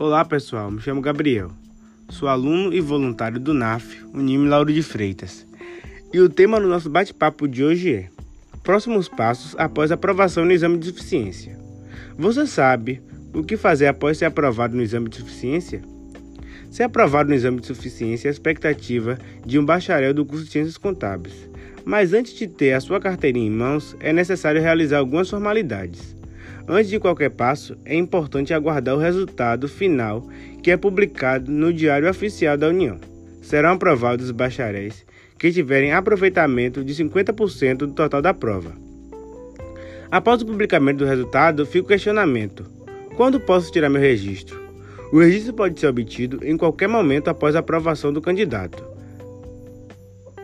Olá pessoal, me chamo Gabriel. Sou aluno e voluntário do NAF, Unime Lauro de Freitas. E o tema do nosso bate-papo de hoje é Próximos passos após aprovação no exame de suficiência. Você sabe o que fazer após ser aprovado no exame de suficiência? Ser aprovado no exame de suficiência é a expectativa de um bacharel do curso de Ciências Contábeis. Mas antes de ter a sua carteirinha em mãos, é necessário realizar algumas formalidades. Antes de qualquer passo, é importante aguardar o resultado final, que é publicado no Diário Oficial da União. Serão aprovados os bacharéis que tiverem aproveitamento de 50% do total da prova. Após o publicamento do resultado, fica o questionamento: quando posso tirar meu registro? O registro pode ser obtido em qualquer momento após a aprovação do candidato.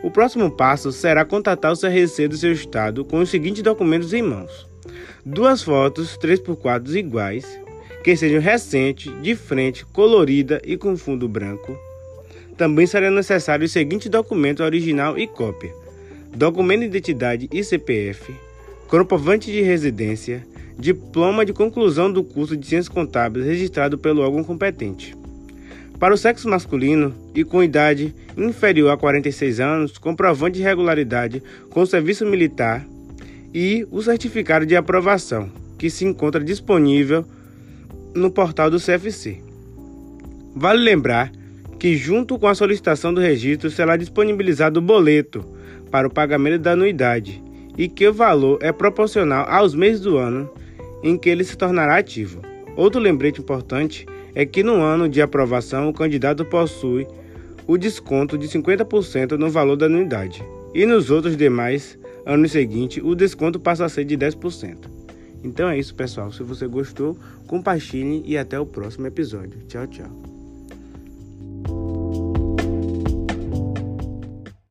O próximo passo será contatar o CRC do seu estado com os seguintes documentos em mãos: duas fotos 3x4 iguais, que sejam recentes, de frente, colorida e com fundo branco. Também será necessário o seguinte documento original e cópia: documento de identidade e CPF, comprovante de residência, diploma de conclusão do curso de Ciências Contábeis registrado pelo órgão competente. Para o sexo masculino e com idade inferior a 46 anos, comprovante de regularidade com o serviço militar e o certificado de aprovação, que se encontra disponível no portal do CFC. Vale lembrar que, junto com a solicitação do registro, será disponibilizado o boleto para o pagamento da anuidade e que o valor é proporcional aos meses do ano em que ele se tornará ativo. Outro lembrete importante é que no ano de aprovação o candidato possui o desconto de 50% no valor da anuidade e nos outros demais ano seguinte o desconto passa a ser de 10%. Então é isso, pessoal. Se você gostou, compartilhe e até o próximo episódio. Tchau, tchau.